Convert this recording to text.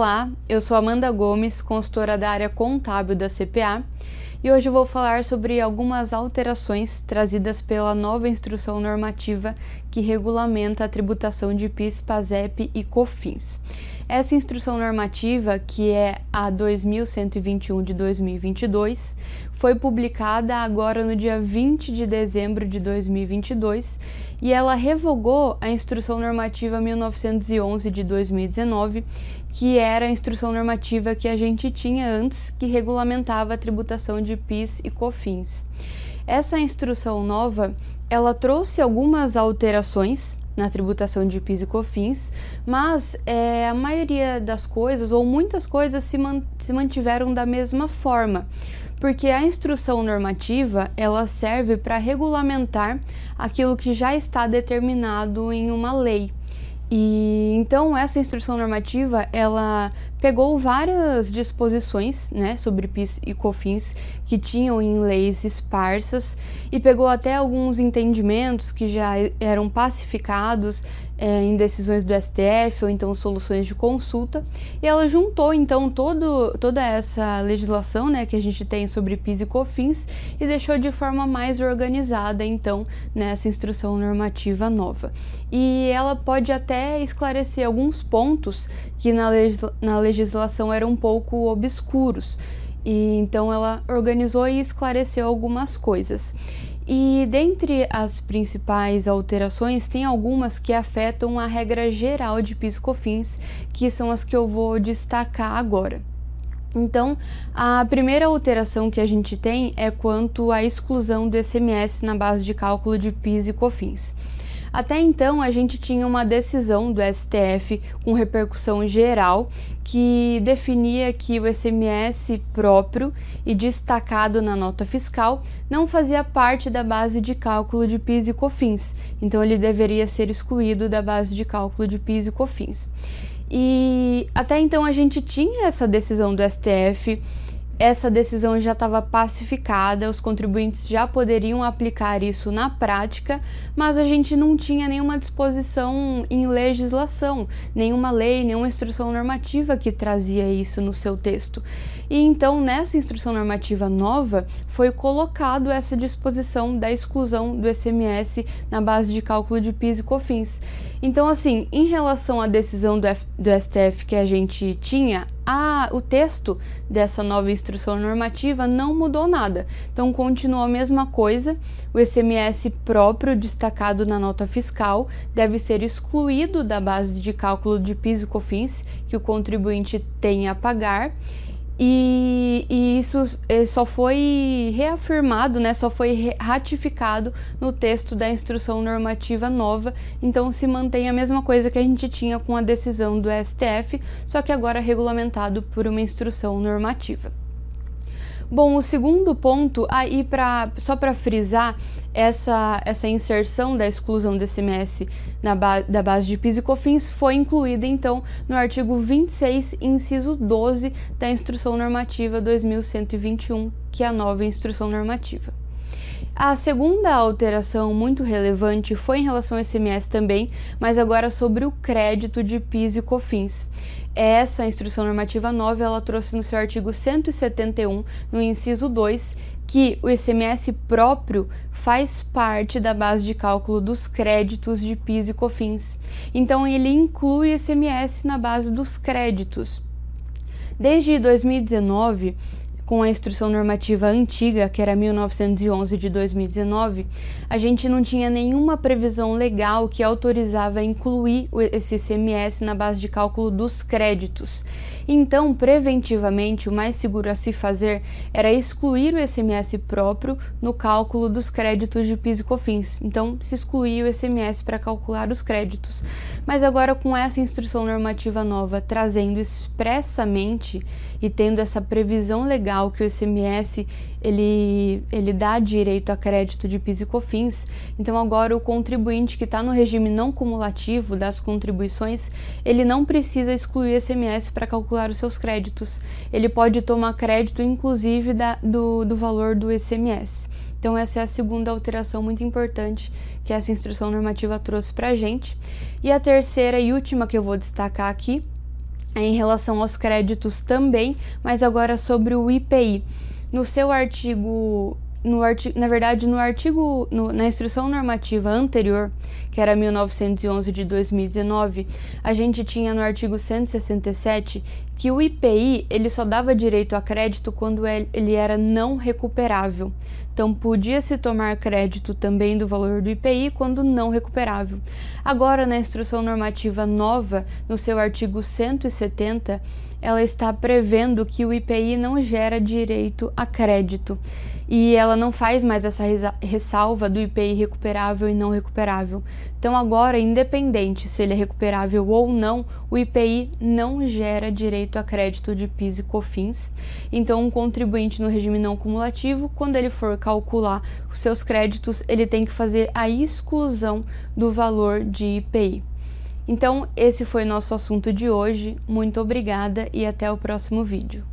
Olá, eu sou Amanda Gomes, consultora da área contábil da CPA, e hoje vou falar sobre algumas alterações trazidas pela nova instrução normativa que regulamenta a tributação de PIS, PASEP e COFINS. Essa instrução normativa, que é a 2121 de 2022, foi publicada agora no dia 20 de dezembro de 2022 e ela revogou a Instrução Normativa 1911 de 2019, que era a instrução normativa que a gente tinha antes, que regulamentava a tributação de PIS e COFINS. Essa instrução nova, ela trouxe algumas alterações na tributação de PIS e COFINS, mas é, a maioria das coisas, ou muitas coisas, se, man se mantiveram da mesma forma porque a instrução normativa ela serve para regulamentar aquilo que já está determinado em uma lei. E então essa instrução normativa ela pegou várias disposições, né, sobre PIS e COFINS que tinham em leis esparsas e pegou até alguns entendimentos que já eram pacificados é, em decisões do STF ou então soluções de consulta, e ela juntou então todo, toda essa legislação né, que a gente tem sobre PIS e COFINS e deixou de forma mais organizada então nessa instrução normativa nova. E ela pode até esclarecer alguns pontos que na, legisla na legislação eram um pouco obscuros. E então ela organizou e esclareceu algumas coisas. E dentre as principais alterações, tem algumas que afetam a regra geral de PIS/COFINS, que são as que eu vou destacar agora. Então, a primeira alteração que a gente tem é quanto à exclusão do SMS na base de cálculo de PIS e COFINS. Até então, a gente tinha uma decisão do STF com repercussão geral que definia que o SMS próprio e destacado na nota fiscal não fazia parte da base de cálculo de PIS e COFINS, então ele deveria ser excluído da base de cálculo de PIS e COFINS. E até então a gente tinha essa decisão do STF essa decisão já estava pacificada, os contribuintes já poderiam aplicar isso na prática, mas a gente não tinha nenhuma disposição em legislação, nenhuma lei, nenhuma instrução normativa que trazia isso no seu texto. E então, nessa instrução normativa nova, foi colocado essa disposição da exclusão do SMS na base de cálculo de PIS e COFINS. Então, assim, em relação à decisão do, F, do STF que a gente tinha, a, o texto dessa nova instrução normativa não mudou nada. Então, continuou a mesma coisa. O SMS próprio destacado na nota fiscal deve ser excluído da base de cálculo de PIS e COFINS que o contribuinte tem a pagar. E, e, isso eh, só foi reafirmado, né, só foi ratificado no texto da instrução normativa nova, então se mantém a mesma coisa que a gente tinha com a decisão do STF, só que agora regulamentado por uma instrução normativa. Bom, o segundo ponto, aí para só para frisar essa, essa inserção da exclusão do SMS na ba da base de PIS e COFINS foi incluída então no artigo 26, inciso 12 da Instrução Normativa 2121, que é a nova instrução normativa. A segunda alteração muito relevante foi em relação ao SMS também, mas agora sobre o crédito de PIS e COFINS. Essa instrução normativa nova ela trouxe no seu artigo 171, no inciso 2, que o ICMS próprio faz parte da base de cálculo dos créditos de PIS e COFINS. Então ele inclui o ICMS na base dos créditos. Desde 2019, com a instrução normativa antiga, que era 1911 de 2019, a gente não tinha nenhuma previsão legal que autorizava incluir esse ICMS na base de cálculo dos créditos. Então, preventivamente, o mais seguro a se fazer era excluir o ICMS próprio no cálculo dos créditos de PIS e COFINS. Então, se excluía o ICMS para calcular os créditos. Mas agora, com essa instrução normativa nova trazendo expressamente e tendo essa previsão legal que o ICMS ele, ele dá direito a crédito de PIS e COFINS, então agora o contribuinte que está no regime não cumulativo das contribuições, ele não precisa excluir ICMS para calcular os seus créditos. Ele pode tomar crédito, inclusive, da, do, do valor do ICMS. Então, essa é a segunda alteração muito importante que essa instrução normativa trouxe para a gente. E a terceira e última que eu vou destacar aqui em relação aos créditos também, mas agora sobre o IPI. No seu artigo no artigo, na verdade, no artigo, no, na instrução normativa anterior, que era 1911 de 2019, a gente tinha no artigo 167 que o IPI ele só dava direito a crédito quando ele era não recuperável. Então, podia se tomar crédito também do valor do IPI quando não recuperável. Agora, na instrução normativa nova, no seu artigo 170, ela está prevendo que o IPI não gera direito a crédito e ela não faz mais essa ressalva do IPI recuperável e não recuperável. Então, agora, independente se ele é recuperável ou não, o IPI não gera a crédito de PIS e COFINS. Então, um contribuinte no regime não cumulativo, quando ele for calcular os seus créditos, ele tem que fazer a exclusão do valor de IPI. Então, esse foi nosso assunto de hoje. Muito obrigada e até o próximo vídeo.